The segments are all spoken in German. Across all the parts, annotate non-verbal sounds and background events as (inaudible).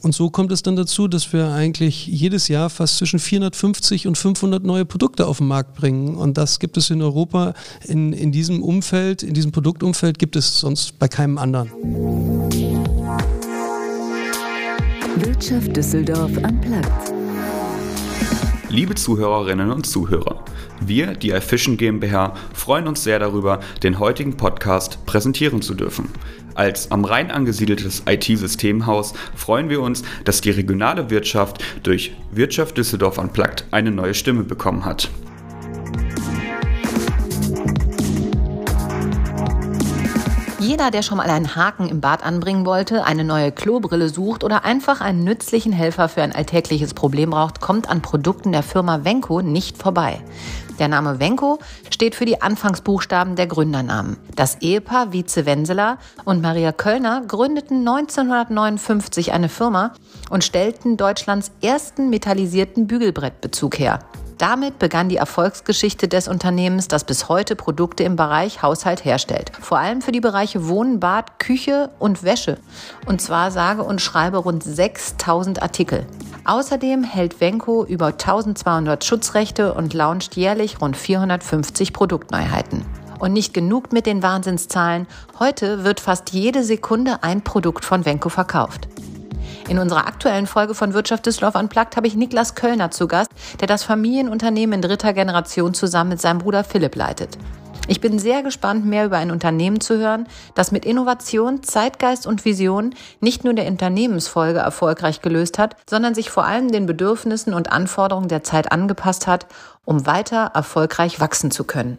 Und so kommt es dann dazu, dass wir eigentlich jedes Jahr fast zwischen 450 und 500 neue Produkte auf den Markt bringen. Und das gibt es in Europa in, in diesem Umfeld, in diesem Produktumfeld gibt es sonst bei keinem anderen. Wirtschaft Düsseldorf am Platz. Liebe Zuhörerinnen und Zuhörer, wir, die iFishing GmbH, freuen uns sehr darüber, den heutigen Podcast präsentieren zu dürfen. Als am Rhein angesiedeltes IT-Systemhaus freuen wir uns, dass die regionale Wirtschaft durch Wirtschaft Düsseldorf Unplugged eine neue Stimme bekommen hat. Jeder, der schon mal einen Haken im Bad anbringen wollte, eine neue Klobrille sucht oder einfach einen nützlichen Helfer für ein alltägliches Problem braucht, kommt an Produkten der Firma Venco nicht vorbei. Der Name Venco steht für die Anfangsbuchstaben der Gründernamen. Das Ehepaar Wieze Wenseler und Maria Kölner gründeten 1959 eine Firma und stellten Deutschlands ersten metallisierten Bügelbrettbezug her. Damit begann die Erfolgsgeschichte des Unternehmens, das bis heute Produkte im Bereich Haushalt herstellt. Vor allem für die Bereiche Wohnen, Bad, Küche und Wäsche. Und zwar sage und schreibe rund 6000 Artikel. Außerdem hält Venco über 1200 Schutzrechte und launcht jährlich rund 450 Produktneuheiten. Und nicht genug mit den Wahnsinnszahlen. Heute wird fast jede Sekunde ein Produkt von Venco verkauft. In unserer aktuellen Folge von Wirtschaft Düsseldorf Unplugged habe ich Niklas Kölner zu Gast, der das Familienunternehmen in dritter Generation zusammen mit seinem Bruder Philipp leitet. Ich bin sehr gespannt, mehr über ein Unternehmen zu hören, das mit Innovation, Zeitgeist und Vision nicht nur der Unternehmensfolge erfolgreich gelöst hat, sondern sich vor allem den Bedürfnissen und Anforderungen der Zeit angepasst hat, um weiter erfolgreich wachsen zu können.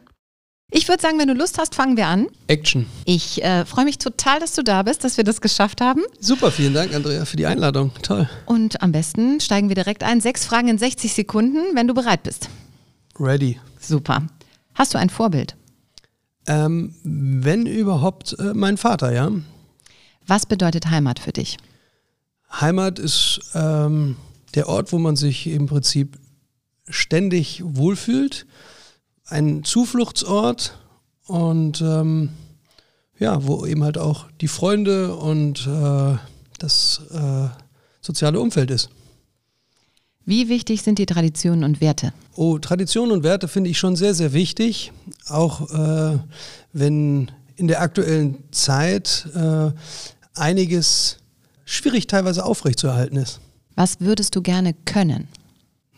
Ich würde sagen, wenn du Lust hast, fangen wir an. Action. Ich äh, freue mich total, dass du da bist, dass wir das geschafft haben. Super, vielen Dank, Andrea, für die Einladung. Toll. Und am besten steigen wir direkt ein. Sechs Fragen in 60 Sekunden, wenn du bereit bist. Ready. Super. Hast du ein Vorbild? Ähm, wenn überhaupt, äh, mein Vater, ja. Was bedeutet Heimat für dich? Heimat ist ähm, der Ort, wo man sich im Prinzip ständig wohlfühlt ein Zufluchtsort und ähm, ja, wo eben halt auch die Freunde und äh, das äh, soziale Umfeld ist. Wie wichtig sind die Traditionen und Werte? Oh, Traditionen und Werte finde ich schon sehr, sehr wichtig. Auch äh, wenn in der aktuellen Zeit äh, einiges schwierig teilweise aufrechtzuerhalten ist. Was würdest du gerne können?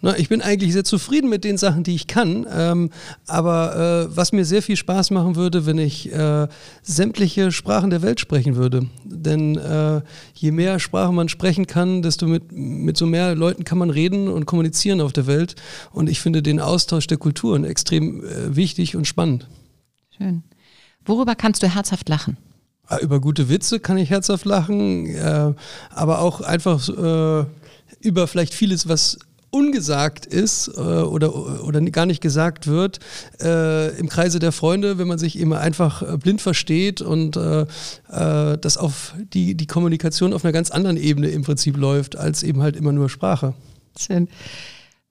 Na, ich bin eigentlich sehr zufrieden mit den Sachen, die ich kann. Ähm, aber äh, was mir sehr viel Spaß machen würde, wenn ich äh, sämtliche Sprachen der Welt sprechen würde. Denn äh, je mehr Sprachen man sprechen kann, desto mit, mit so mehr Leuten kann man reden und kommunizieren auf der Welt. Und ich finde den Austausch der Kulturen extrem äh, wichtig und spannend. Schön. Worüber kannst du herzhaft lachen? Ah, über gute Witze kann ich herzhaft lachen, äh, aber auch einfach äh, über vielleicht vieles, was ungesagt ist äh, oder, oder gar nicht gesagt wird äh, im Kreise der Freunde, wenn man sich immer einfach äh, blind versteht und äh, äh, dass auf die, die Kommunikation auf einer ganz anderen Ebene im Prinzip läuft, als eben halt immer nur Sprache. Schön.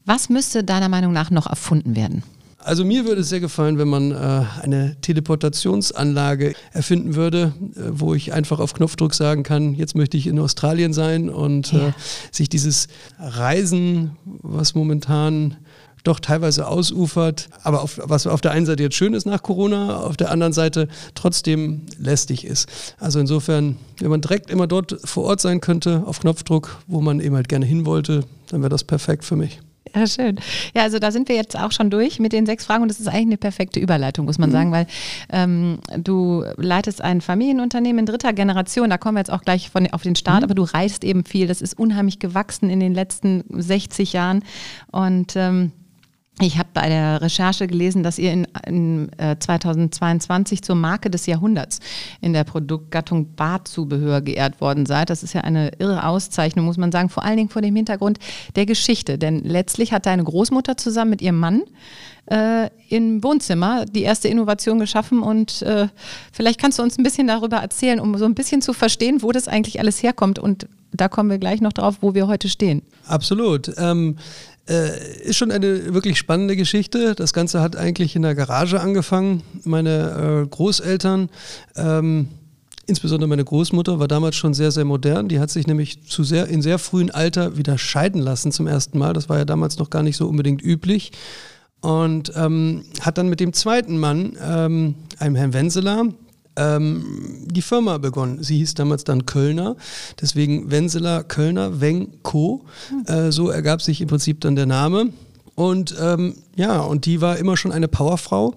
Was müsste deiner Meinung nach noch erfunden werden? Also mir würde es sehr gefallen, wenn man äh, eine Teleportationsanlage erfinden würde, äh, wo ich einfach auf Knopfdruck sagen kann, jetzt möchte ich in Australien sein und ja. äh, sich dieses Reisen, was momentan doch teilweise ausufert, aber auf, was auf der einen Seite jetzt schön ist nach Corona, auf der anderen Seite trotzdem lästig ist. Also insofern, wenn man direkt immer dort vor Ort sein könnte, auf Knopfdruck, wo man eben halt gerne hin wollte, dann wäre das perfekt für mich. (laughs) Ja, schön. Ja, also da sind wir jetzt auch schon durch mit den sechs Fragen und das ist eigentlich eine perfekte Überleitung, muss man mhm. sagen, weil ähm, du leitest ein Familienunternehmen in dritter Generation, da kommen wir jetzt auch gleich von, auf den Start, mhm. aber du reist eben viel, das ist unheimlich gewachsen in den letzten 60 Jahren und ähm, ich habe bei der Recherche gelesen, dass ihr in, in äh, 2022 zur Marke des Jahrhunderts in der Produktgattung Bartzubehör geehrt worden seid. Das ist ja eine irre Auszeichnung, muss man sagen, vor allen Dingen vor dem Hintergrund der Geschichte. Denn letztlich hat deine Großmutter zusammen mit ihrem Mann äh, im Wohnzimmer die erste Innovation geschaffen und äh, vielleicht kannst du uns ein bisschen darüber erzählen, um so ein bisschen zu verstehen, wo das eigentlich alles herkommt und da kommen wir gleich noch drauf, wo wir heute stehen. Absolut. Ähm, äh, ist schon eine wirklich spannende Geschichte. Das Ganze hat eigentlich in der Garage angefangen. Meine äh, Großeltern ähm, insbesondere meine Großmutter war damals schon sehr, sehr modern. Die hat sich nämlich zu sehr, in sehr frühem Alter wieder scheiden lassen zum ersten Mal. Das war ja damals noch gar nicht so unbedingt üblich. Und ähm, hat dann mit dem zweiten Mann, ähm, einem Herrn Wenseler, ähm, die Firma begonnen. Sie hieß damals dann Kölner, deswegen Wenseler Kölner, Weng Co. Äh, so ergab sich im Prinzip dann der Name. Und ähm, ja, und die war immer schon eine Powerfrau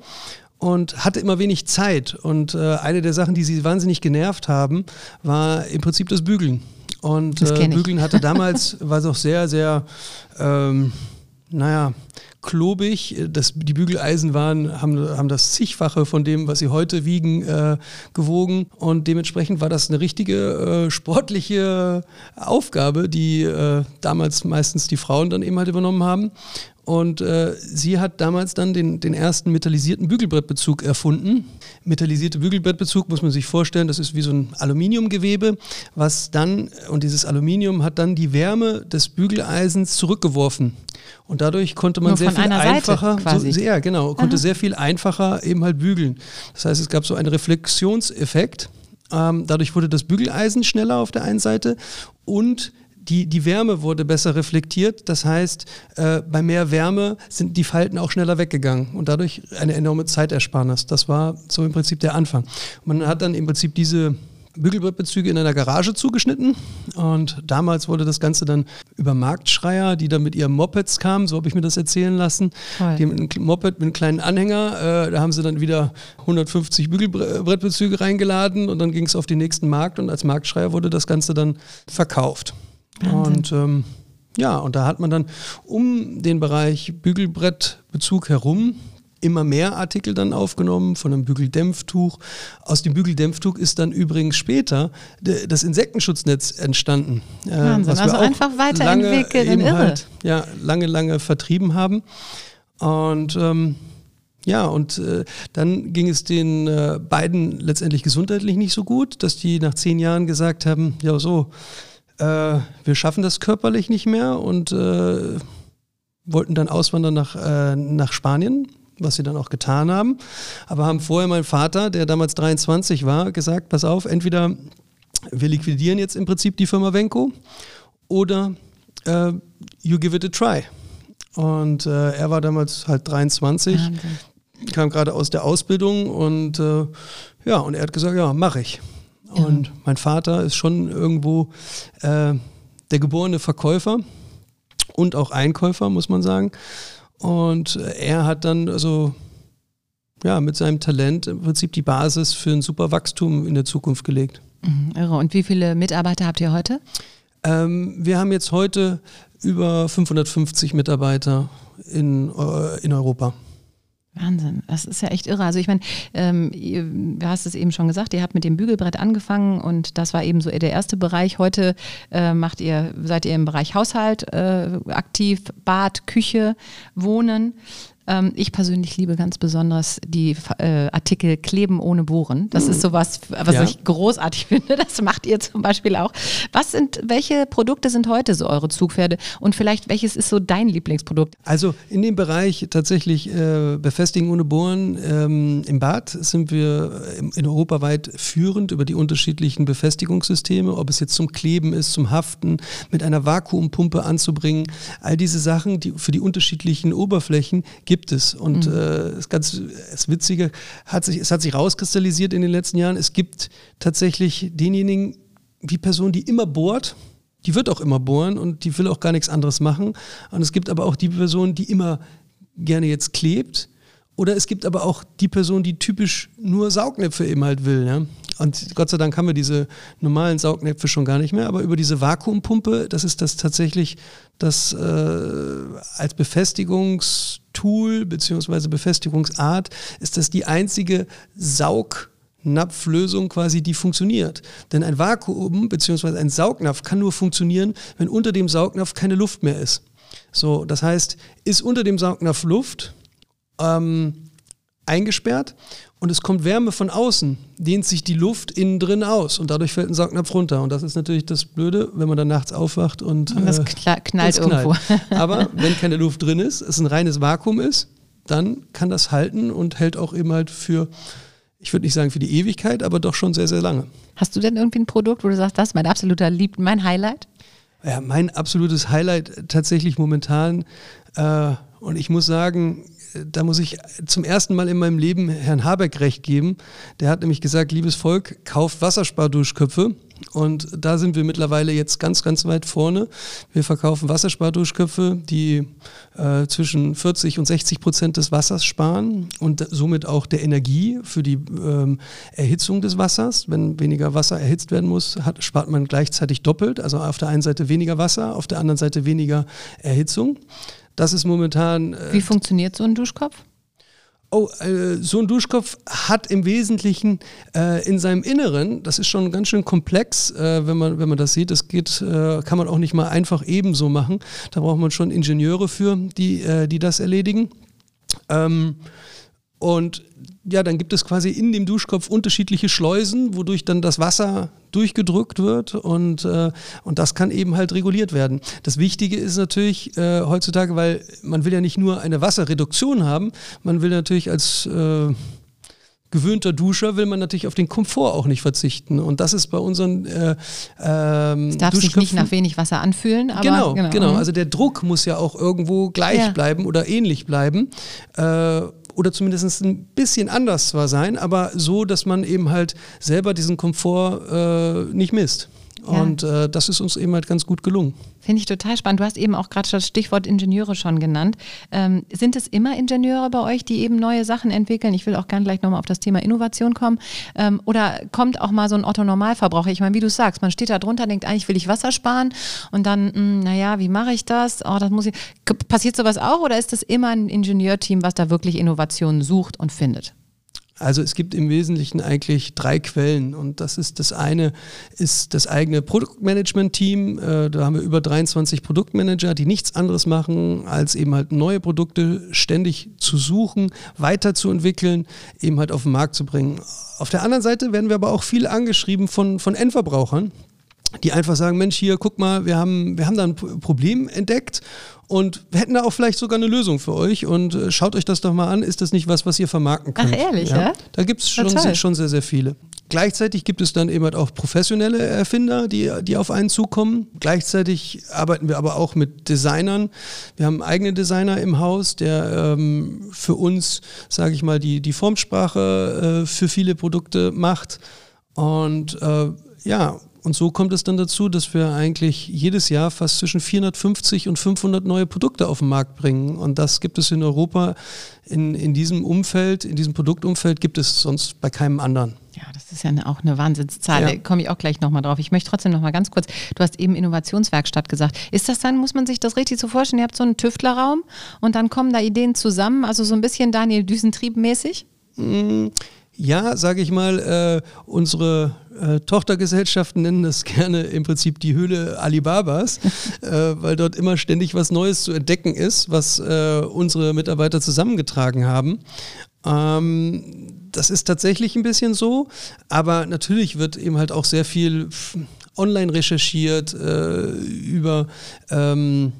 und hatte immer wenig Zeit. Und äh, eine der Sachen, die sie wahnsinnig genervt haben, war im Prinzip das Bügeln. Und äh, Bügeln hatte damals, (laughs) war doch sehr, sehr, ähm, naja, klobig. Das, die Bügeleisen waren, haben, haben das zigfache von dem, was sie heute wiegen, äh, gewogen. Und dementsprechend war das eine richtige äh, sportliche Aufgabe, die äh, damals meistens die Frauen dann eben halt übernommen haben. Und äh, sie hat damals dann den, den ersten metallisierten Bügelbrettbezug erfunden. Metallisierte Bügelbrettbezug muss man sich vorstellen, das ist wie so ein Aluminiumgewebe, was dann, und dieses Aluminium hat dann die Wärme des Bügeleisens zurückgeworfen. Und dadurch konnte man Nur sehr viel einfacher, so, sehr, genau, konnte Aha. sehr viel einfacher eben halt bügeln. Das heißt, es gab so einen Reflexionseffekt. Ähm, dadurch wurde das Bügeleisen schneller auf der einen Seite und die, die Wärme wurde besser reflektiert. Das heißt, äh, bei mehr Wärme sind die Falten auch schneller weggegangen und dadurch eine enorme Zeitersparnis. Das war so im Prinzip der Anfang. Man hat dann im Prinzip diese Bügelbrettbezüge in einer Garage zugeschnitten und damals wurde das Ganze dann über Marktschreier, die dann mit ihren Mopeds kamen, so habe ich mir das erzählen lassen. Toll. Die haben ein Moped mit einem kleinen Anhänger, äh, da haben sie dann wieder 150 Bügelbrettbezüge reingeladen und dann ging es auf den nächsten Markt und als Marktschreier wurde das Ganze dann verkauft. Und ähm, ja, und da hat man dann um den Bereich Bügelbrettbezug herum immer mehr Artikel dann aufgenommen von einem Bügeldämpftuch. Aus dem Bügeldämpftuch ist dann übrigens später das Insektenschutznetz entstanden. Äh, Wahnsinn, also einfach weiterentwickelt und irre. Halt, ja, lange, lange vertrieben haben. Und ähm, ja, und äh, dann ging es den äh, beiden letztendlich gesundheitlich nicht so gut, dass die nach zehn Jahren gesagt haben, ja so, äh, wir schaffen das körperlich nicht mehr und äh, wollten dann auswandern nach, äh, nach Spanien, was sie dann auch getan haben. Aber haben vorher mein Vater, der damals 23 war, gesagt, pass auf, entweder wir liquidieren jetzt im Prinzip die Firma Venco oder äh, you give it a try. Und äh, er war damals halt 23, Wahnsinn. kam gerade aus der Ausbildung und äh, ja, und er hat gesagt, ja, mache ich. Und mein Vater ist schon irgendwo äh, der geborene Verkäufer und auch Einkäufer, muss man sagen. Und er hat dann also ja, mit seinem Talent im Prinzip die Basis für ein super Wachstum in der Zukunft gelegt. Mhm, irre. Und wie viele Mitarbeiter habt ihr heute? Ähm, wir haben jetzt heute über 550 Mitarbeiter in, äh, in Europa. Wahnsinn, das ist ja echt irre. Also ich meine, ähm, du hast es eben schon gesagt, ihr habt mit dem Bügelbrett angefangen und das war eben so der erste Bereich. Heute äh, macht ihr, seid ihr im Bereich Haushalt äh, aktiv, Bad, Küche, Wohnen. Ähm, ich persönlich liebe ganz besonders die äh, Artikel Kleben ohne Bohren. Das ist sowas, was ja. ich großartig (laughs) finde. Das macht ihr zum Beispiel auch. Was sind, welche Produkte sind heute so eure Zugpferde? Und vielleicht welches ist so dein Lieblingsprodukt? Also in dem Bereich tatsächlich äh, Befestigen ohne Bohren ähm, im Bad sind wir in Europa weit führend über die unterschiedlichen Befestigungssysteme, ob es jetzt zum Kleben ist, zum Haften, mit einer Vakuumpumpe anzubringen. All diese Sachen, die für die unterschiedlichen Oberflächen gibt gibt es. Und mhm. äh, das ganz das Witzige hat sich, es hat sich rauskristallisiert in den letzten Jahren. Es gibt tatsächlich denjenigen, die Person, die immer bohrt, die wird auch immer bohren und die will auch gar nichts anderes machen. Und es gibt aber auch die Person, die immer gerne jetzt klebt. Oder es gibt aber auch die Person, die typisch nur Saugnäpfe eben halt will. Ja? Und Gott sei Dank haben wir diese normalen Saugnäpfe schon gar nicht mehr, aber über diese Vakuumpumpe, das ist das tatsächlich das äh, als Befestigungstool bzw. Befestigungsart, ist das die einzige Saugnapflösung quasi, die funktioniert. Denn ein Vakuum bzw. ein Saugnapf kann nur funktionieren, wenn unter dem Saugnapf keine Luft mehr ist. So, das heißt, ist unter dem Saugnapf Luft ähm, eingesperrt und es kommt Wärme von außen, dehnt sich die Luft innen drin aus und dadurch fällt ein Saugnapf runter. Und das ist natürlich das Blöde, wenn man dann nachts aufwacht und, und das äh, knallt, knallt irgendwo. (laughs) Aber wenn keine Luft drin ist, es ein reines Vakuum ist, dann kann das halten und hält auch eben halt für ich würde nicht sagen für die Ewigkeit, aber doch schon sehr, sehr lange. Hast du denn irgendwie ein Produkt, wo du sagst, das ist mein absoluter Lieb, mein Highlight? Ja, mein absolutes Highlight tatsächlich momentan. Äh, und ich muss sagen, da muss ich zum ersten Mal in meinem Leben Herrn Habeck recht geben. Der hat nämlich gesagt, liebes Volk, kauft Wasserspardurchköpfe. Und da sind wir mittlerweile jetzt ganz, ganz weit vorne. Wir verkaufen Wasserspardurchköpfe, die äh, zwischen 40 und 60 Prozent des Wassers sparen und somit auch der Energie für die ähm, Erhitzung des Wassers. Wenn weniger Wasser erhitzt werden muss, hat, spart man gleichzeitig doppelt. Also auf der einen Seite weniger Wasser, auf der anderen Seite weniger Erhitzung. Das ist momentan. Äh, Wie funktioniert so ein Duschkopf? Oh, äh, so ein Duschkopf hat im Wesentlichen äh, in seinem Inneren, das ist schon ganz schön komplex, äh, wenn, man, wenn man das sieht, das geht, äh, kann man auch nicht mal einfach ebenso machen. Da braucht man schon Ingenieure für, die, äh, die das erledigen. Ähm, und ja, dann gibt es quasi in dem Duschkopf unterschiedliche Schleusen, wodurch dann das Wasser durchgedrückt wird und, äh, und das kann eben halt reguliert werden. Das Wichtige ist natürlich äh, heutzutage, weil man will ja nicht nur eine Wasserreduktion haben, man will natürlich als äh, gewöhnter Duscher will man natürlich auf den Komfort auch nicht verzichten. Und das ist bei unseren äh, ähm, Es darf sich nicht nach wenig Wasser anfühlen, aber genau, genau, genau. Also der Druck muss ja auch irgendwo gleich ja. bleiben oder ähnlich bleiben. Äh, oder zumindest ein bisschen anders zwar sein, aber so, dass man eben halt selber diesen Komfort äh, nicht misst. Ja. Und äh, das ist uns eben halt ganz gut gelungen. Finde ich total spannend. Du hast eben auch gerade das Stichwort Ingenieure schon genannt. Ähm, sind es immer Ingenieure bei euch, die eben neue Sachen entwickeln? Ich will auch gerne gleich nochmal auf das Thema Innovation kommen. Ähm, oder kommt auch mal so ein Otto-Normalverbraucher? Ich meine, wie du sagst, man steht da drunter, denkt, eigentlich will ich Wasser sparen und dann, mh, hm, naja, wie mache ich das? Oh, das muss ich. Passiert sowas auch oder ist das immer ein Ingenieurteam, was da wirklich Innovationen sucht und findet? Also es gibt im Wesentlichen eigentlich drei Quellen und das ist das eine ist das eigene Produktmanagement-Team. Äh, da haben wir über 23 Produktmanager, die nichts anderes machen, als eben halt neue Produkte ständig zu suchen, weiterzuentwickeln, eben halt auf den Markt zu bringen. Auf der anderen Seite werden wir aber auch viel angeschrieben von, von Endverbrauchern, die einfach sagen, Mensch, hier, guck mal, wir haben, wir haben da ein Problem entdeckt und hätten da auch vielleicht sogar eine Lösung für euch und äh, schaut euch das doch mal an, ist das nicht was, was ihr vermarkten könnt? Ach ehrlich, ja? ja? Da gibt es schon, schon sehr, sehr viele. Gleichzeitig gibt es dann eben halt auch professionelle Erfinder, die, die auf einen zukommen. Gleichzeitig arbeiten wir aber auch mit Designern. Wir haben einen eigenen Designer im Haus, der ähm, für uns, sage ich mal, die, die Formsprache äh, für viele Produkte macht. Und äh, ja, und so kommt es dann dazu, dass wir eigentlich jedes Jahr fast zwischen 450 und 500 neue Produkte auf den Markt bringen. Und das gibt es in Europa in, in diesem Umfeld, in diesem Produktumfeld gibt es sonst bei keinem anderen. Ja, das ist ja auch eine Wahnsinnszahl. Ja. Da komme ich auch gleich nochmal drauf. Ich möchte trotzdem nochmal ganz kurz, du hast eben Innovationswerkstatt gesagt. Ist das dann, muss man sich das richtig so vorstellen, ihr habt so einen Tüftlerraum und dann kommen da Ideen zusammen, also so ein bisschen Daniel Düsentrieb mäßig? Mm. Ja, sage ich mal, äh, unsere äh, Tochtergesellschaften nennen das gerne im Prinzip die Höhle Alibabas, (laughs) äh, weil dort immer ständig was Neues zu entdecken ist, was äh, unsere Mitarbeiter zusammengetragen haben. Ähm, das ist tatsächlich ein bisschen so, aber natürlich wird eben halt auch sehr viel online recherchiert äh, über ähm,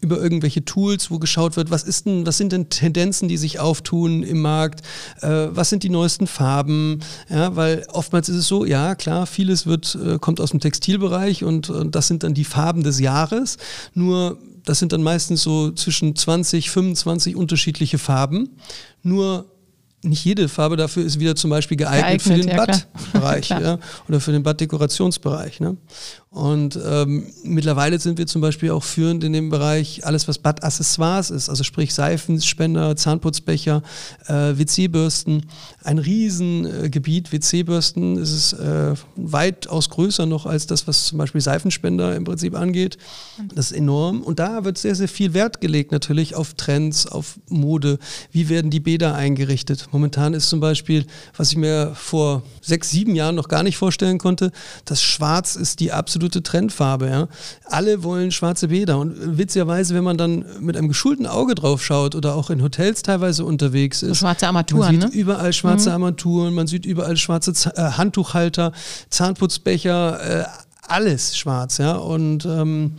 über irgendwelche Tools, wo geschaut wird, was ist denn, was sind denn Tendenzen, die sich auftun im Markt, äh, was sind die neuesten Farben, ja, weil oftmals ist es so, ja klar, vieles wird, äh, kommt aus dem Textilbereich und, und das sind dann die Farben des Jahres, nur das sind dann meistens so zwischen 20, 25 unterschiedliche Farben, nur nicht jede Farbe dafür ist wieder zum Beispiel geeignet, geeignet für den ja, Badbereich (laughs) ja, oder für den Baddekorationsbereich. Ne? Und ähm, mittlerweile sind wir zum Beispiel auch führend in dem Bereich alles, was Badaccessoires ist, also sprich Seifenspender, Zahnputzbecher, äh, WC-Bürsten. Ein Riesengebiet. Äh, WC-Bürsten ist es äh, weitaus größer noch als das, was zum Beispiel Seifenspender im Prinzip angeht. Das ist enorm. Und da wird sehr, sehr viel Wert gelegt natürlich auf Trends, auf Mode. Wie werden die Bäder eingerichtet? Momentan ist zum Beispiel, was ich mir vor sechs, sieben Jahren noch gar nicht vorstellen konnte, das Schwarz ist die absolute absolute Trendfarbe. Ja. Alle wollen schwarze Bäder. Und witzigerweise, wenn man dann mit einem geschulten Auge drauf schaut oder auch in Hotels teilweise unterwegs ist. So schwarze Armaturen. Man sieht ne? überall schwarze mhm. Armaturen, man sieht überall schwarze Z äh, Handtuchhalter, Zahnputzbecher, äh, alles schwarz, ja. Und ähm,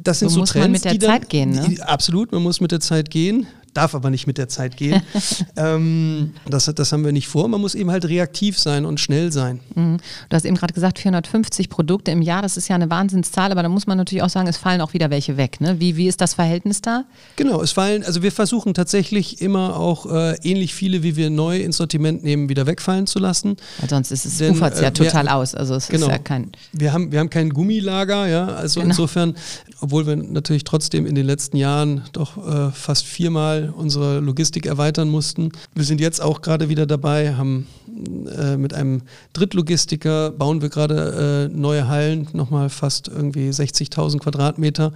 das sind so, so muss Trends. Man mit der Zeit gehen, ne? Die, absolut, man muss mit der Zeit gehen. Darf aber nicht mit der Zeit gehen. (laughs) ähm, das, das haben wir nicht vor. Man muss eben halt reaktiv sein und schnell sein. Mhm. Du hast eben gerade gesagt, 450 Produkte im Jahr, das ist ja eine Wahnsinnszahl, aber da muss man natürlich auch sagen, es fallen auch wieder welche weg. Ne? Wie, wie ist das Verhältnis da? Genau, es fallen, also wir versuchen tatsächlich immer auch äh, ähnlich viele, wie wir neu ins Sortiment nehmen, wieder wegfallen zu lassen. Weil sonst ist es Denn, ja äh, total wir, aus. Also es genau, ist ja kein. Wir haben, wir haben kein Gummilager, ja. Also genau. insofern, obwohl wir natürlich trotzdem in den letzten Jahren doch äh, fast viermal unsere Logistik erweitern mussten. Wir sind jetzt auch gerade wieder dabei, haben äh, mit einem Drittlogistiker bauen wir gerade äh, neue Hallen, nochmal fast irgendwie 60.000 Quadratmeter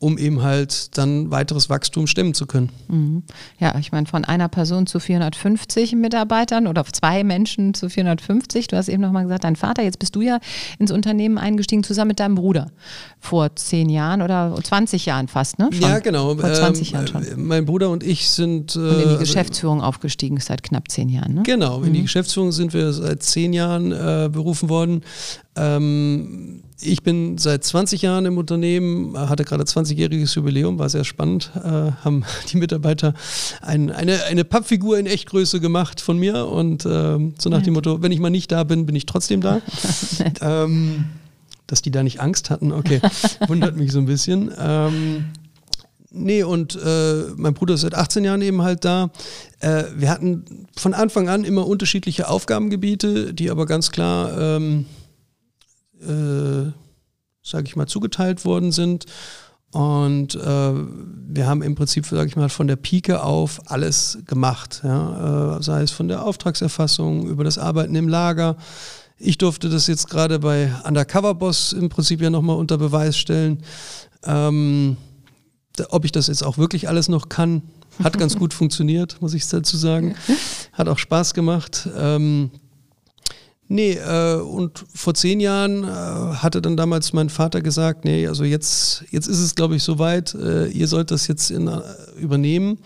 um eben halt dann weiteres Wachstum stemmen zu können. Mhm. Ja, ich meine, von einer Person zu 450 Mitarbeitern oder zwei Menschen zu 450. Du hast eben nochmal gesagt, dein Vater, jetzt bist du ja ins Unternehmen eingestiegen, zusammen mit deinem Bruder. Vor zehn Jahren oder 20 Jahren fast, ne? Schon. Ja, genau. Vor 20 ähm, Jahren schon. Mein Bruder und ich sind. Äh, und in die äh, Geschäftsführung aufgestiegen seit knapp zehn Jahren, ne? Genau, in mhm. die Geschäftsführung sind wir seit zehn Jahren äh, berufen worden. Ähm, ich bin seit 20 Jahren im Unternehmen, hatte gerade 20-jähriges Jubiläum, war sehr spannend. Äh, haben (laughs) die Mitarbeiter ein, eine, eine Pappfigur in Echtgröße gemacht von mir und äh, so nach dem Motto, wenn ich mal nicht da bin, bin ich trotzdem da. (laughs) ähm, dass die da nicht Angst hatten, okay, (laughs) wundert mich so ein bisschen. Ähm, Nee, und äh, mein Bruder ist seit 18 Jahren eben halt da. Äh, wir hatten von Anfang an immer unterschiedliche Aufgabengebiete, die aber ganz klar ähm, äh, sage ich mal, zugeteilt worden sind. Und äh, wir haben im Prinzip, sage ich mal, von der Pike auf alles gemacht. Ja? Äh, sei es von der Auftragserfassung über das Arbeiten im Lager. Ich durfte das jetzt gerade bei Undercover Boss im Prinzip ja nochmal unter Beweis stellen. Ähm, ob ich das jetzt auch wirklich alles noch kann, hat ganz (laughs) gut funktioniert, muss ich dazu sagen. Hat auch Spaß gemacht. Ähm, Nee, äh, und vor zehn Jahren äh, hatte dann damals mein Vater gesagt, nee, also jetzt, jetzt ist es, glaube ich, soweit, äh, ihr sollt das jetzt in, äh, übernehmen.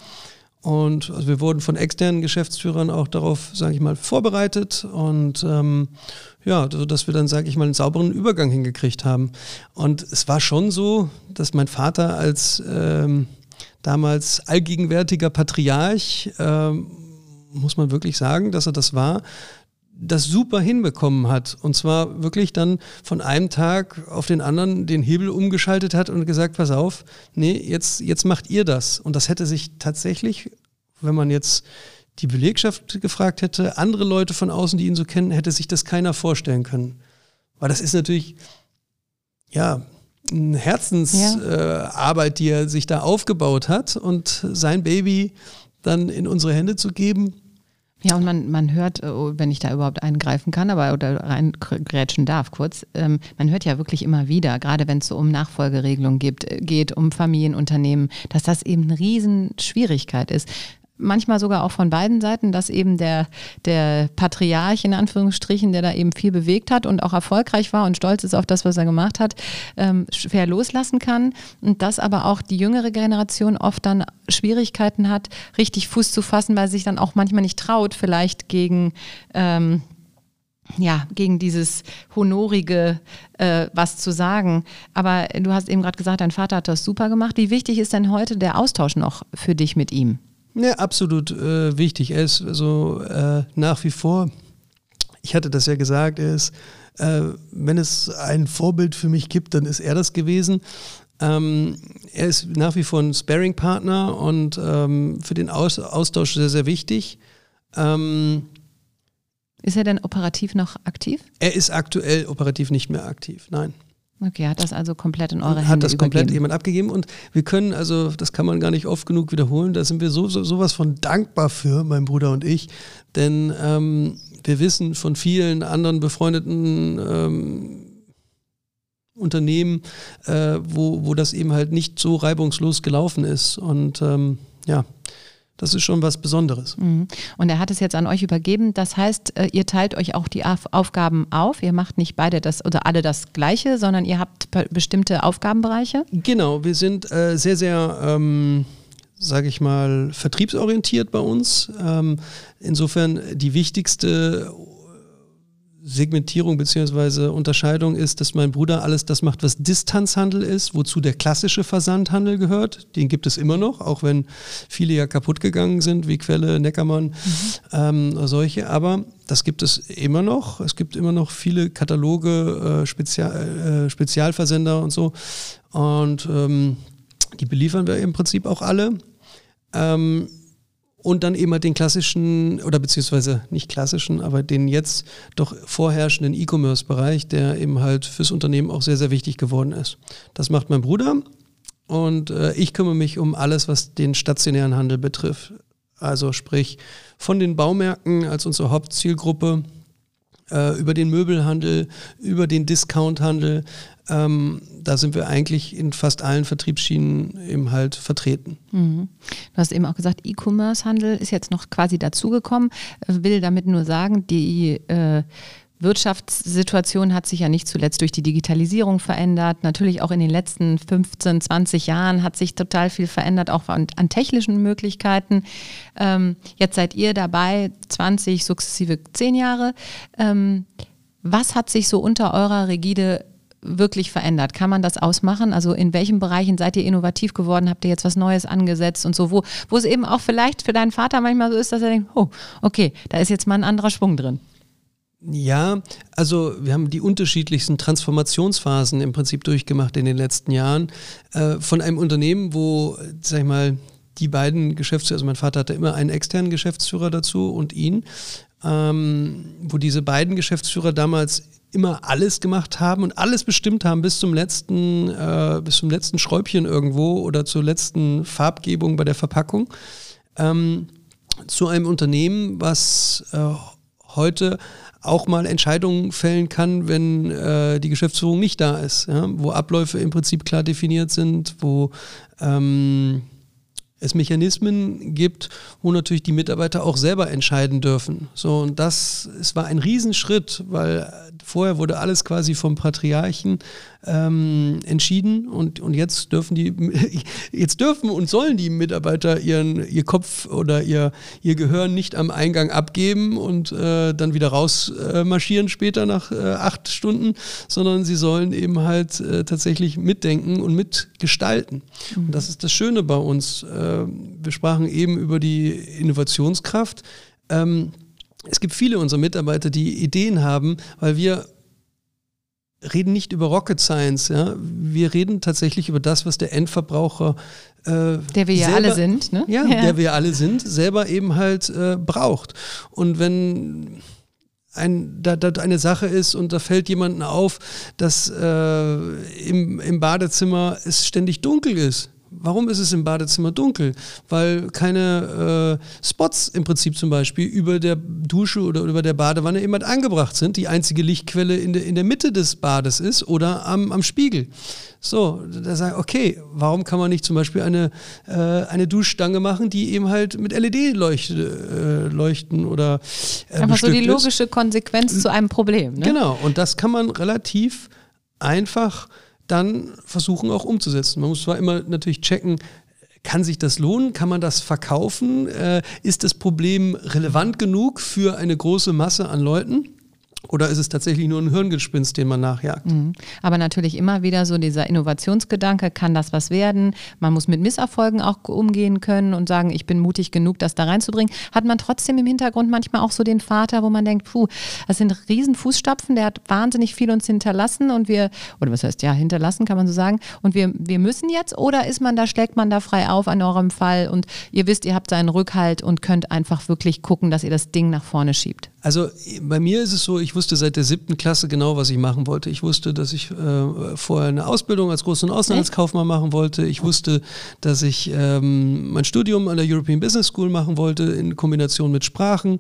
Und also wir wurden von externen Geschäftsführern auch darauf, sage ich mal, vorbereitet und ähm, ja, so dass wir dann, sage ich mal, einen sauberen Übergang hingekriegt haben. Und es war schon so, dass mein Vater als ähm, damals allgegenwärtiger Patriarch, ähm, muss man wirklich sagen, dass er das war, das super hinbekommen hat. Und zwar wirklich dann von einem Tag auf den anderen den Hebel umgeschaltet hat und gesagt, pass auf, nee, jetzt, jetzt macht ihr das. Und das hätte sich tatsächlich, wenn man jetzt die Belegschaft gefragt hätte, andere Leute von außen, die ihn so kennen, hätte sich das keiner vorstellen können. Weil das ist natürlich, ja, eine Herzensarbeit, ja. äh, die er sich da aufgebaut hat und sein Baby dann in unsere Hände zu geben, ja, und man, man hört, äh, wenn ich da überhaupt eingreifen kann, aber oder reingrätschen darf kurz, ähm, man hört ja wirklich immer wieder, gerade wenn es so um Nachfolgeregelungen gibt, äh, geht, um Familienunternehmen, dass das eben eine Riesenschwierigkeit ist manchmal sogar auch von beiden Seiten, dass eben der, der Patriarch in Anführungsstrichen, der da eben viel bewegt hat und auch erfolgreich war und stolz ist auf das, was er gemacht hat, ähm, schwer loslassen kann und dass aber auch die jüngere Generation oft dann Schwierigkeiten hat, richtig Fuß zu fassen, weil sie sich dann auch manchmal nicht traut, vielleicht gegen ähm, ja, gegen dieses Honorige äh, was zu sagen. Aber du hast eben gerade gesagt, dein Vater hat das super gemacht. Wie wichtig ist denn heute der Austausch noch für dich mit ihm? Ja, absolut äh, wichtig. Er ist so äh, nach wie vor, ich hatte das ja gesagt, er ist, äh, wenn es ein Vorbild für mich gibt, dann ist er das gewesen. Ähm, er ist nach wie vor ein Sparing-Partner und ähm, für den Aus Austausch sehr, sehr wichtig. Ähm, ist er denn operativ noch aktiv? Er ist aktuell operativ nicht mehr aktiv, nein. Okay, hat das also komplett in eure Hände Hat das übergeben. komplett jemand abgegeben und wir können, also das kann man gar nicht oft genug wiederholen, da sind wir so, so sowas von dankbar für, mein Bruder und ich, denn ähm, wir wissen von vielen anderen befreundeten ähm, Unternehmen, äh, wo, wo das eben halt nicht so reibungslos gelaufen ist und ähm, ja, das ist schon was Besonderes. Mhm. Und er hat es jetzt an euch übergeben. Das heißt, äh, ihr teilt euch auch die Aufgaben auf. Ihr macht nicht beide das oder alle das Gleiche, sondern ihr habt bestimmte Aufgabenbereiche. Genau, wir sind äh, sehr, sehr, ähm, sage ich mal, vertriebsorientiert bei uns. Ähm, insofern die wichtigste Segmentierung bzw. Unterscheidung ist, dass mein Bruder alles das macht, was Distanzhandel ist, wozu der klassische Versandhandel gehört. Den gibt es immer noch, auch wenn viele ja kaputt gegangen sind, wie Quelle, Neckermann, mhm. ähm, solche. Aber das gibt es immer noch. Es gibt immer noch viele Kataloge, äh, Spezial, äh, Spezialversender und so. Und ähm, die beliefern wir im Prinzip auch alle. Ähm, und dann eben halt den klassischen oder beziehungsweise nicht klassischen, aber den jetzt doch vorherrschenden E-Commerce-Bereich, der eben halt fürs Unternehmen auch sehr, sehr wichtig geworden ist. Das macht mein Bruder und äh, ich kümmere mich um alles, was den stationären Handel betrifft. Also sprich von den Baumärkten als unsere Hauptzielgruppe äh, über den Möbelhandel, über den Discounthandel. Ähm, da sind wir eigentlich in fast allen Vertriebsschienen eben halt vertreten. Mhm. Du hast eben auch gesagt, E-Commerce-Handel ist jetzt noch quasi dazugekommen. Will damit nur sagen, die äh, Wirtschaftssituation hat sich ja nicht zuletzt durch die Digitalisierung verändert. Natürlich auch in den letzten 15, 20 Jahren hat sich total viel verändert, auch an, an technischen Möglichkeiten. Ähm, jetzt seid ihr dabei, 20, sukzessive 10 Jahre. Ähm, was hat sich so unter eurer Rigide wirklich verändert? Kann man das ausmachen? Also in welchen Bereichen seid ihr innovativ geworden? Habt ihr jetzt was Neues angesetzt und so, wo, wo es eben auch vielleicht für deinen Vater manchmal so ist, dass er denkt, oh, okay, da ist jetzt mal ein anderer Schwung drin. Ja, also wir haben die unterschiedlichsten Transformationsphasen im Prinzip durchgemacht in den letzten Jahren. Äh, von einem Unternehmen, wo, sag ich mal, die beiden Geschäftsführer, also mein Vater hatte immer einen externen Geschäftsführer dazu und ihn, ähm, wo diese beiden Geschäftsführer damals immer alles gemacht haben und alles bestimmt haben bis zum letzten, äh, bis zum letzten Schräubchen irgendwo oder zur letzten Farbgebung bei der Verpackung. Ähm, zu einem Unternehmen, was äh, heute auch mal Entscheidungen fällen kann, wenn äh, die Geschäftsführung nicht da ist, ja? wo Abläufe im Prinzip klar definiert sind, wo ähm, es Mechanismen gibt, wo natürlich die Mitarbeiter auch selber entscheiden dürfen. So, und das, es war ein Riesenschritt, weil vorher wurde alles quasi vom Patriarchen ähm, entschieden und, und jetzt dürfen die, (laughs) jetzt dürfen und sollen die Mitarbeiter ihren, ihr Kopf oder ihr, ihr Gehirn nicht am Eingang abgeben und äh, dann wieder rausmarschieren äh, später nach äh, acht Stunden, sondern sie sollen eben halt äh, tatsächlich mitdenken und mitgestalten. Mhm. Und das ist das Schöne bei uns. Äh, wir sprachen eben über die Innovationskraft. Ähm, es gibt viele unserer Mitarbeiter, die Ideen haben, weil wir reden nicht über Rocket Science, ja. Wir reden tatsächlich über das, was der Endverbraucher äh, der wir ja selber, alle sind, ne? Ja, ja, der wir alle sind, selber eben halt äh, braucht. Und wenn ein, da, da eine Sache ist und da fällt jemandem auf, dass äh, im, im Badezimmer es ständig dunkel ist, Warum ist es im Badezimmer dunkel? Weil keine äh, Spots im Prinzip zum Beispiel über der Dusche oder über der Badewanne immer angebracht sind. Die einzige Lichtquelle in der, in der Mitte des Bades ist oder am, am Spiegel. So, da sage ich, okay, warum kann man nicht zum Beispiel eine, äh, eine Duschstange machen, die eben halt mit LED leuchte, äh, leuchten oder äh, Einfach so die logische Konsequenz zu einem Problem. Ne? Genau, und das kann man relativ einfach dann versuchen auch umzusetzen. Man muss zwar immer natürlich checken, kann sich das lohnen? Kann man das verkaufen? Äh, ist das Problem relevant genug für eine große Masse an Leuten? Oder ist es tatsächlich nur ein Hirngespinst, den man nachjagt? Mhm. Aber natürlich immer wieder so dieser Innovationsgedanke, kann das was werden? Man muss mit Misserfolgen auch umgehen können und sagen, ich bin mutig genug, das da reinzubringen. Hat man trotzdem im Hintergrund manchmal auch so den Vater, wo man denkt, puh, das sind riesen Fußstapfen, der hat wahnsinnig viel uns hinterlassen und wir, oder was heißt ja, hinterlassen kann man so sagen, und wir, wir müssen jetzt oder ist man da, schlägt man da frei auf an eurem Fall und ihr wisst, ihr habt seinen Rückhalt und könnt einfach wirklich gucken, dass ihr das Ding nach vorne schiebt? Also bei mir ist es so, ich wusste seit der siebten Klasse genau, was ich machen wollte. Ich wusste, dass ich äh, vorher eine Ausbildung als Groß- und Auslandskaufmann machen wollte. Ich wusste, dass ich ähm, mein Studium an der European Business School machen wollte in Kombination mit Sprachen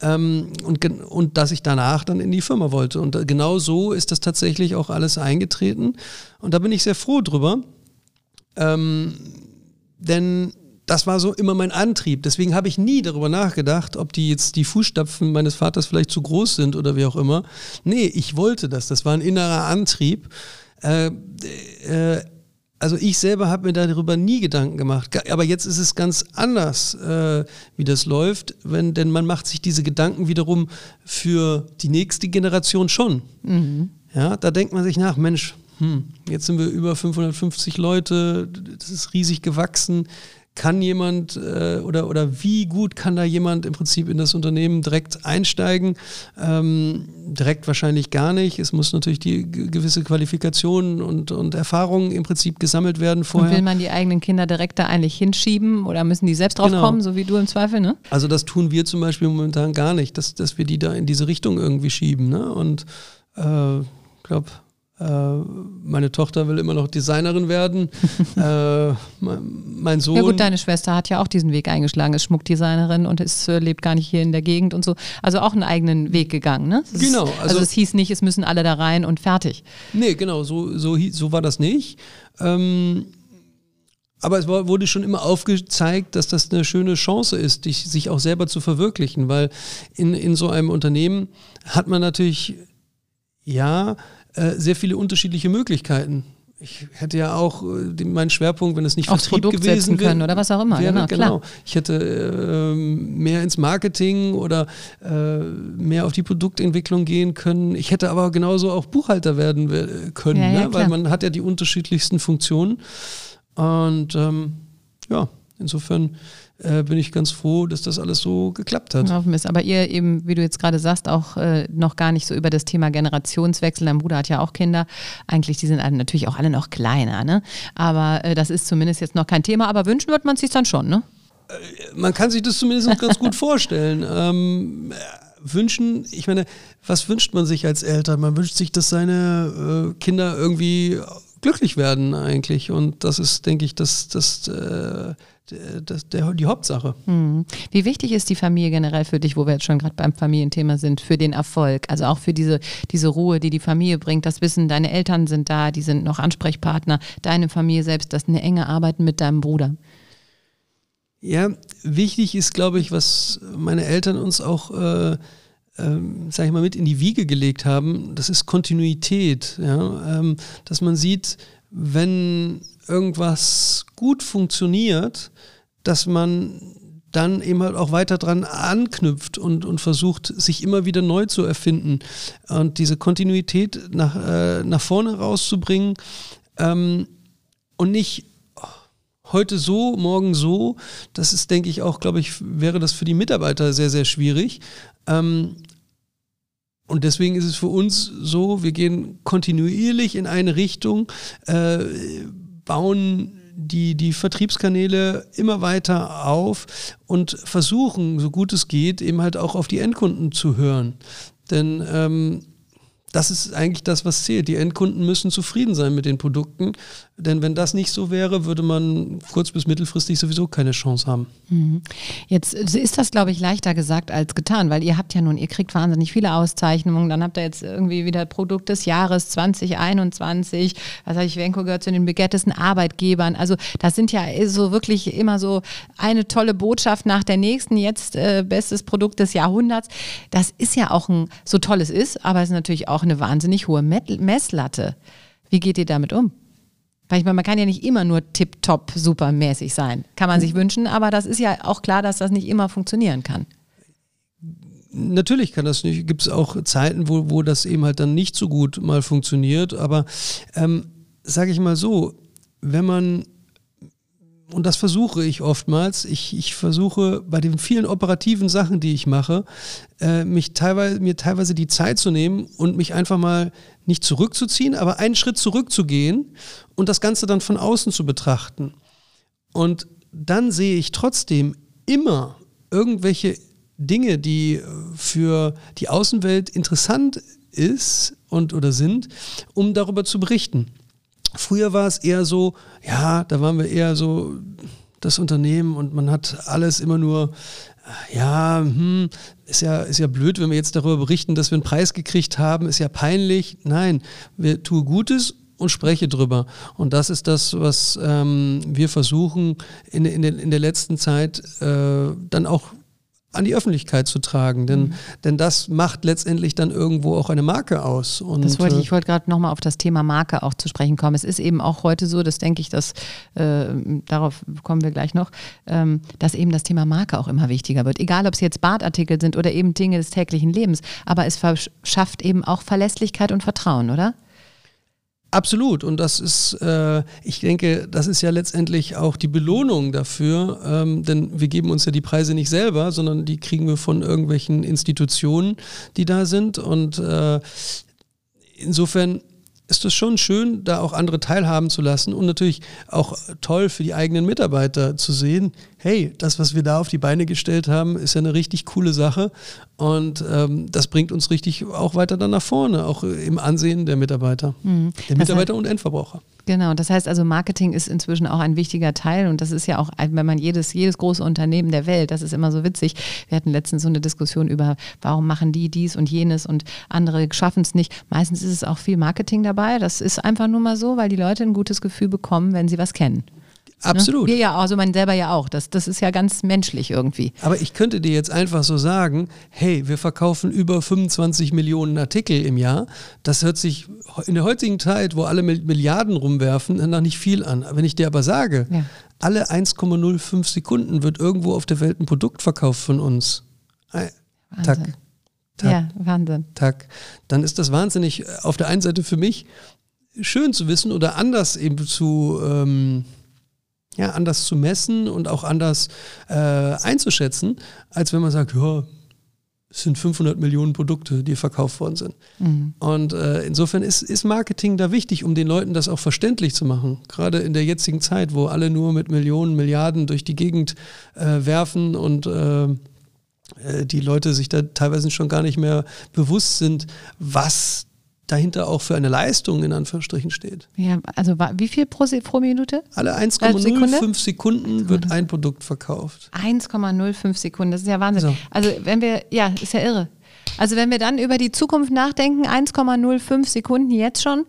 ähm, und, und dass ich danach dann in die Firma wollte. Und genau so ist das tatsächlich auch alles eingetreten. Und da bin ich sehr froh drüber. Ähm, denn das war so immer mein Antrieb. Deswegen habe ich nie darüber nachgedacht, ob die jetzt die Fußstapfen meines Vaters vielleicht zu groß sind oder wie auch immer. Nee, ich wollte das. Das war ein innerer Antrieb. Äh, äh, also ich selber habe mir darüber nie Gedanken gemacht. Aber jetzt ist es ganz anders, äh, wie das läuft, wenn, denn man macht sich diese Gedanken wiederum für die nächste Generation schon. Mhm. Ja, da denkt man sich nach, Mensch, hm, jetzt sind wir über 550 Leute, das ist riesig gewachsen kann jemand äh, oder, oder wie gut kann da jemand im Prinzip in das Unternehmen direkt einsteigen? Ähm, direkt wahrscheinlich gar nicht. Es muss natürlich die gewisse Qualifikationen und, und Erfahrungen im Prinzip gesammelt werden vorher. Und will man die eigenen Kinder direkt da eigentlich hinschieben oder müssen die selbst drauf genau. kommen, so wie du im Zweifel, ne? Also das tun wir zum Beispiel momentan gar nicht, dass, dass wir die da in diese Richtung irgendwie schieben. Ne? Und ich äh, glaube, äh, meine Tochter will immer noch Designerin werden. (laughs) äh, mein Sohn. Ja gut, deine Schwester hat ja auch diesen Weg eingeschlagen, ist Schmuckdesignerin und ist, äh, lebt gar nicht hier in der Gegend und so. Also auch einen eigenen Weg gegangen, ne? Das genau. Ist, also, also es hieß nicht, es müssen alle da rein und fertig. Nee, genau, so, so, so war das nicht. Ähm, aber es wurde schon immer aufgezeigt, dass das eine schöne Chance ist, sich auch selber zu verwirklichen, weil in, in so einem Unternehmen hat man natürlich, ja, äh, sehr viele unterschiedliche Möglichkeiten. Ich hätte ja auch äh, meinen Schwerpunkt, wenn es nicht Aufs Vertrieb Produkt gewesen setzen können oder was auch immer. Wäre, genau, genau. Ich hätte äh, mehr ins Marketing oder äh, mehr auf die Produktentwicklung gehen können. Ich hätte aber genauso auch Buchhalter werden können, ja, ja, ne? weil man hat ja die unterschiedlichsten Funktionen. Und ähm, ja, insofern äh, bin ich ganz froh, dass das alles so geklappt hat. Aber ihr eben, wie du jetzt gerade sagst, auch äh, noch gar nicht so über das Thema Generationswechsel. Dein Bruder hat ja auch Kinder. Eigentlich, die sind natürlich auch alle noch kleiner, ne? Aber äh, das ist zumindest jetzt noch kein Thema. Aber wünschen wird man sich dann schon, ne? Äh, man kann sich das zumindest ganz gut (laughs) vorstellen. Ähm, wünschen, ich meine, was wünscht man sich als Eltern? Man wünscht sich, dass seine äh, Kinder irgendwie glücklich werden eigentlich. Und das ist, denke ich, das, das, äh, das, der, die Hauptsache. Hm. Wie wichtig ist die Familie generell für dich, wo wir jetzt schon gerade beim Familienthema sind, für den Erfolg? Also auch für diese, diese Ruhe, die die Familie bringt, das Wissen, deine Eltern sind da, die sind noch Ansprechpartner, deine Familie selbst, das ist eine enge Arbeit mit deinem Bruder. Ja, wichtig ist, glaube ich, was meine Eltern uns auch, äh, ähm, sag ich mal, mit in die Wiege gelegt haben, das ist Kontinuität. Ja? Ähm, dass man sieht, wenn irgendwas gut funktioniert, dass man dann eben halt auch weiter dran anknüpft und, und versucht, sich immer wieder neu zu erfinden und diese Kontinuität nach, äh, nach vorne rauszubringen ähm, und nicht heute so, morgen so. Das ist, denke ich, auch, glaube ich, wäre das für die Mitarbeiter sehr, sehr schwierig. Ähm, und deswegen ist es für uns so, wir gehen kontinuierlich in eine Richtung, äh, bauen die, die Vertriebskanäle immer weiter auf und versuchen, so gut es geht, eben halt auch auf die Endkunden zu hören. Denn ähm, das ist eigentlich das, was zählt. Die Endkunden müssen zufrieden sein mit den Produkten. Denn wenn das nicht so wäre, würde man kurz- bis mittelfristig sowieso keine Chance haben. Mhm. Jetzt ist das, glaube ich, leichter gesagt als getan, weil ihr habt ja nun, ihr kriegt wahnsinnig viele Auszeichnungen. Dann habt ihr jetzt irgendwie wieder Produkt des Jahres 2021. Was habe ich, Wenko gehört zu den begehrtesten Arbeitgebern. Also das sind ja so wirklich immer so eine tolle Botschaft nach der nächsten. Jetzt äh, bestes Produkt des Jahrhunderts. Das ist ja auch ein, so toll es ist, aber es ist natürlich auch eine wahnsinnig hohe Messlatte. Wie geht ihr damit um? Weil ich meine, man kann ja nicht immer nur tipptopp supermäßig sein. Kann man sich wünschen, aber das ist ja auch klar, dass das nicht immer funktionieren kann. Natürlich kann das nicht. Gibt es auch Zeiten, wo, wo das eben halt dann nicht so gut mal funktioniert. Aber ähm, sage ich mal so, wenn man und das versuche ich oftmals. Ich, ich versuche bei den vielen operativen Sachen, die ich mache, äh, mich teilweise, mir teilweise die Zeit zu nehmen und mich einfach mal nicht zurückzuziehen, aber einen Schritt zurückzugehen und das Ganze dann von außen zu betrachten. Und dann sehe ich trotzdem immer irgendwelche Dinge, die für die Außenwelt interessant ist und oder sind, um darüber zu berichten. Früher war es eher so, ja, da waren wir eher so das Unternehmen und man hat alles immer nur, ja, hm, ist ja, ist ja blöd, wenn wir jetzt darüber berichten, dass wir einen Preis gekriegt haben, ist ja peinlich. Nein, wir tun Gutes und spreche drüber. Und das ist das, was ähm, wir versuchen in, in, der, in der letzten Zeit äh, dann auch an die Öffentlichkeit zu tragen, denn, mhm. denn das macht letztendlich dann irgendwo auch eine Marke aus. Und das wollte ich, äh, ich wollte gerade nochmal auf das Thema Marke auch zu sprechen kommen. Es ist eben auch heute so, das denke ich, dass äh, darauf kommen wir gleich noch, ähm, dass eben das Thema Marke auch immer wichtiger wird. Egal, ob es jetzt Badartikel sind oder eben Dinge des täglichen Lebens, aber es verschafft eben auch Verlässlichkeit und Vertrauen, oder? Absolut. Und das ist, äh, ich denke, das ist ja letztendlich auch die Belohnung dafür, ähm, denn wir geben uns ja die Preise nicht selber, sondern die kriegen wir von irgendwelchen Institutionen, die da sind. Und äh, insofern ist es schon schön, da auch andere teilhaben zu lassen und natürlich auch toll für die eigenen Mitarbeiter zu sehen, hey, das, was wir da auf die Beine gestellt haben, ist ja eine richtig coole Sache und ähm, das bringt uns richtig auch weiter dann nach vorne, auch im Ansehen der Mitarbeiter, mhm. der Mitarbeiter heißt, und Endverbraucher. Genau, das heißt also, Marketing ist inzwischen auch ein wichtiger Teil und das ist ja auch, wenn man jedes, jedes große Unternehmen der Welt, das ist immer so witzig. Wir hatten letztens so eine Diskussion über, warum machen die dies und jenes und andere schaffen es nicht. Meistens ist es auch viel Marketing dabei. Das ist einfach nur mal so, weil die Leute ein gutes Gefühl bekommen, wenn sie was kennen. Absolut. Ne? Wir ja, also man selber ja auch. Das, das ist ja ganz menschlich irgendwie. Aber ich könnte dir jetzt einfach so sagen, hey, wir verkaufen über 25 Millionen Artikel im Jahr. Das hört sich in der heutigen Zeit, wo alle Milliarden rumwerfen, noch nicht viel an. Wenn ich dir aber sage, ja. alle 1,05 Sekunden wird irgendwo auf der Welt ein Produkt verkauft von uns. Wahnsinn. Tack. Tack, ja, Wahnsinn. Tack. Dann ist das wahnsinnig äh, auf der einen Seite für mich schön zu wissen oder anders eben zu... Ähm, ja, anders zu messen und auch anders äh, einzuschätzen, als wenn man sagt, ja, es sind 500 Millionen Produkte, die verkauft worden sind. Mhm. Und äh, insofern ist, ist Marketing da wichtig, um den Leuten das auch verständlich zu machen. Gerade in der jetzigen Zeit, wo alle nur mit Millionen, Milliarden durch die Gegend äh, werfen und äh, äh die Leute sich da teilweise schon gar nicht mehr bewusst sind, was dahinter auch für eine Leistung in Anführungsstrichen steht. Ja, also wie viel pro, pro Minute? Alle 1,05 Sekunden wird ein Produkt verkauft. 1,05 Sekunden, das ist ja Wahnsinn. So. Also wenn wir, ja, ist ja irre. Also wenn wir dann über die Zukunft nachdenken, 1,05 Sekunden jetzt schon.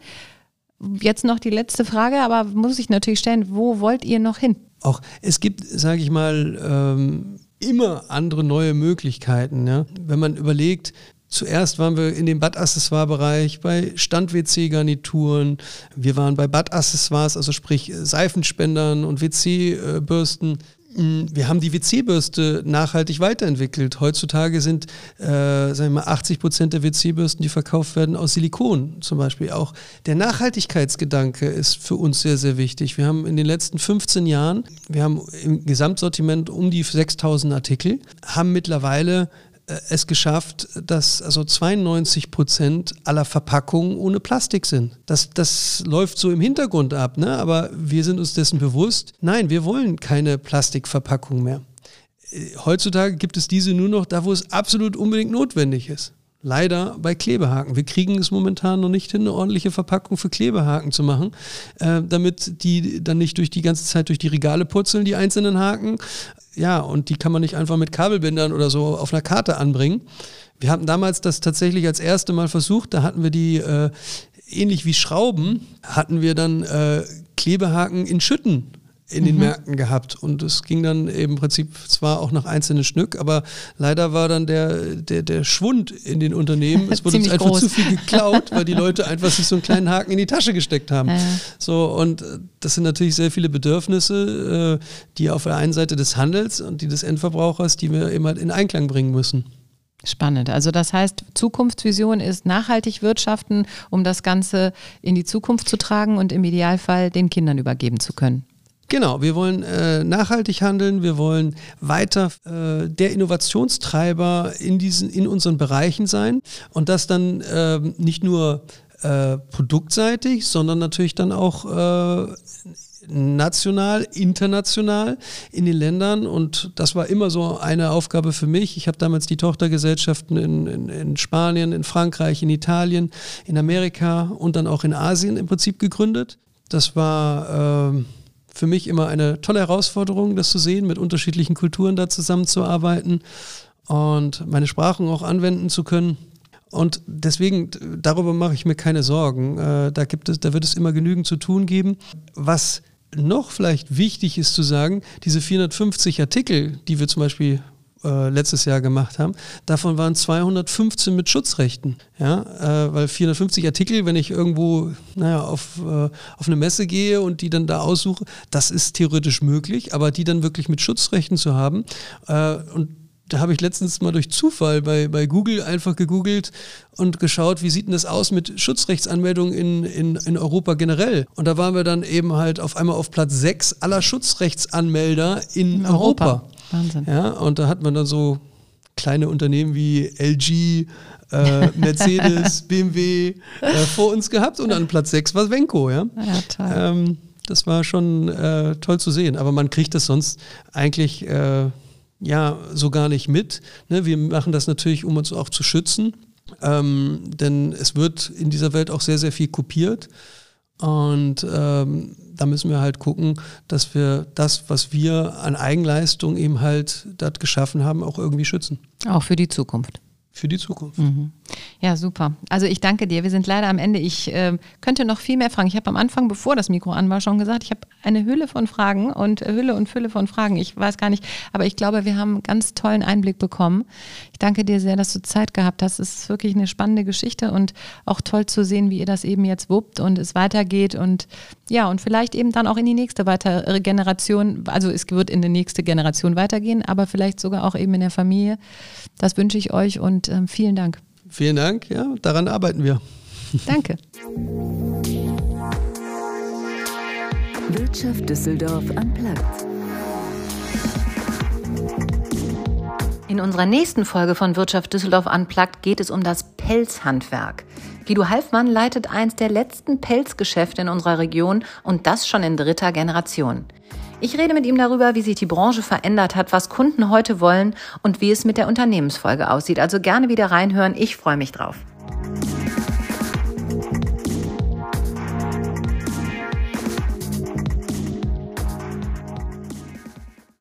Jetzt noch die letzte Frage, aber muss ich natürlich stellen, wo wollt ihr noch hin? Auch es gibt, sage ich mal, ähm, immer andere neue Möglichkeiten. Ja? Wenn man überlegt, Zuerst waren wir in dem Badaccessoire-Bereich bei Stand-WC-Garnituren. Wir waren bei Badaccessoires, also sprich Seifenspendern und WC-Bürsten. Mm, wir haben die WC-Bürste nachhaltig weiterentwickelt. Heutzutage sind, äh, sagen wir mal, 80 Prozent der WC-Bürsten, die verkauft werden, aus Silikon zum Beispiel. Auch der Nachhaltigkeitsgedanke ist für uns sehr, sehr wichtig. Wir haben in den letzten 15 Jahren, wir haben im Gesamtsortiment um die 6000 Artikel, haben mittlerweile äh, es geschafft, dass also 92 Prozent aller Verpackungen ohne Plastik sind. Das, das läuft so im Hintergrund ab, ne? aber wir sind uns dessen bewusst. Nein, wir wollen keine Plastikverpackung mehr. Äh, heutzutage gibt es diese nur noch da, wo es absolut unbedingt notwendig ist leider bei Klebehaken. Wir kriegen es momentan noch nicht hin, eine ordentliche Verpackung für Klebehaken zu machen, äh, damit die dann nicht durch die ganze Zeit durch die Regale purzeln, die einzelnen Haken, ja, und die kann man nicht einfach mit Kabelbindern oder so auf einer Karte anbringen. Wir hatten damals das tatsächlich als erste Mal versucht, da hatten wir die äh, ähnlich wie Schrauben, hatten wir dann äh, Klebehaken in Schütten in den mhm. Märkten gehabt. Und es ging dann im Prinzip zwar auch nach einzelnen Stück, aber leider war dann der, der, der Schwund in den Unternehmen. Es wurde uns einfach groß. zu viel geklaut, (laughs) weil die Leute einfach sich so einen kleinen Haken in die Tasche gesteckt haben. Ja. So, und äh, das sind natürlich sehr viele Bedürfnisse, äh, die auf der einen Seite des Handels und die des Endverbrauchers, die wir immer halt in Einklang bringen müssen. Spannend. Also das heißt, Zukunftsvision ist nachhaltig wirtschaften, um das Ganze in die Zukunft zu tragen und im Idealfall den Kindern übergeben zu können. Genau, wir wollen äh, nachhaltig handeln, wir wollen weiter äh, der Innovationstreiber in diesen, in unseren Bereichen sein und das dann äh, nicht nur äh, produktseitig, sondern natürlich dann auch äh, national, international in den Ländern. Und das war immer so eine Aufgabe für mich. Ich habe damals die Tochtergesellschaften in, in, in, Spanien, in Frankreich, in Italien, in Amerika und dann auch in Asien im Prinzip gegründet. Das war äh, für mich immer eine tolle Herausforderung, das zu sehen, mit unterschiedlichen Kulturen da zusammenzuarbeiten und meine Sprachen auch anwenden zu können. Und deswegen, darüber mache ich mir keine Sorgen. Äh, da, gibt es, da wird es immer genügend zu tun geben. Was noch vielleicht wichtig ist zu sagen, diese 450 Artikel, die wir zum Beispiel äh, letztes Jahr gemacht haben, davon waren 215 mit Schutzrechten. Ja, äh, weil 450 Artikel, wenn ich irgendwo naja, auf, äh, auf eine Messe gehe und die dann da aussuche, das ist theoretisch möglich, aber die dann wirklich mit Schutzrechten zu haben äh, und da habe ich letztens mal durch Zufall bei, bei Google einfach gegoogelt und geschaut, wie sieht denn das aus mit Schutzrechtsanmeldungen in, in, in Europa generell. Und da waren wir dann eben halt auf einmal auf Platz 6 aller Schutzrechtsanmelder in, in Europa. Europa. Wahnsinn. Ja, und da hat man dann so kleine Unternehmen wie LG, äh, Mercedes, (laughs) BMW äh, vor uns gehabt und an Platz 6 war Venko. Ja, ja toll. Ähm, das war schon äh, toll zu sehen. Aber man kriegt das sonst eigentlich äh, ja so gar nicht mit. Ne? Wir machen das natürlich, um uns auch zu schützen. Ähm, denn es wird in dieser Welt auch sehr, sehr viel kopiert. Und ähm, da müssen wir halt gucken, dass wir das, was wir an Eigenleistung eben halt dort geschaffen haben, auch irgendwie schützen. Auch für die Zukunft für die Zukunft. Mhm. Ja, super. Also ich danke dir. Wir sind leider am Ende. Ich äh, könnte noch viel mehr fragen. Ich habe am Anfang, bevor das Mikro an war, schon gesagt, ich habe eine Hülle von Fragen und äh, Hülle und Fülle von Fragen. Ich weiß gar nicht, aber ich glaube, wir haben einen ganz tollen Einblick bekommen. Ich danke dir sehr, dass du Zeit gehabt hast. Es ist wirklich eine spannende Geschichte und auch toll zu sehen, wie ihr das eben jetzt wuppt und es weitergeht und ja, und vielleicht eben dann auch in die nächste weitere Generation. Also es wird in die nächste Generation weitergehen, aber vielleicht sogar auch eben in der Familie. Das wünsche ich euch und ähm, vielen Dank. Vielen Dank, ja, daran arbeiten wir. Danke. Wirtschaft Düsseldorf am Platz. In unserer nächsten Folge von Wirtschaft Düsseldorf Unplugged geht es um das Pelzhandwerk. Guido Halfmann leitet eins der letzten Pelzgeschäfte in unserer Region und das schon in dritter Generation. Ich rede mit ihm darüber, wie sich die Branche verändert hat, was Kunden heute wollen und wie es mit der Unternehmensfolge aussieht. Also gerne wieder reinhören. Ich freue mich drauf.